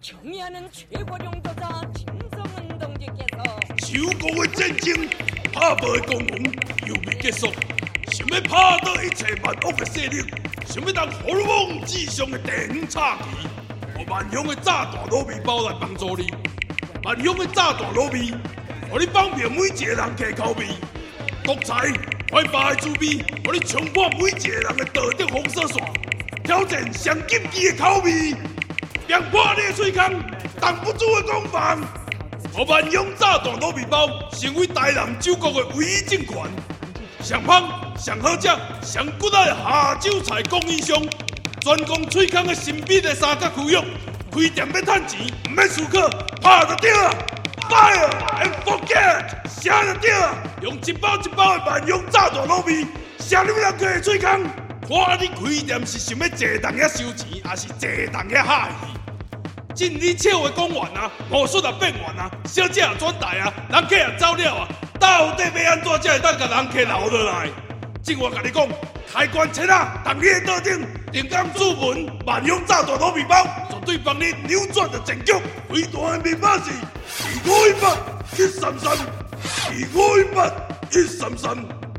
경의하는 최고领导者김성은 동지께서守国的战争，拍败的光荣又未结束，想要拍倒一切万恶的势力，想要当虎王之上的第五叉旗，我万乡的炸弹糯米包来帮助你，万乡的炸弹糯米，让你方便每一个人开口味，独裁快发的滋味，让你冲破每一个人的道德封锁线，挑战上禁忌的口味， 让破你的喙腔，挡不住的攻防。我万勇炸弹糯米包成为台南酒国的唯一政权，上香、上好食、上骨仔的下酒菜供应商，专供喙空的神秘的三角区域，开店要赚钱，唔免思考，拍就对了，Fire and forget，写就对了，用一包一包的万用炸弹糯米，写你们两个喙空，看你开店是想要坐当遐收钱，还是坐当遐哈鱼？尽你笑话讲完啊，魔术也变完啊，小姐也转台啊，人客也走了啊，到底要安怎才会当甲人客留落来？正话甲你讲，开关切啊，当你的桌顶，定岗注文，万用炸弹糯米包，绝对帮你扭转的战局。最大的密码是二五一八一三三，二五一八一三三。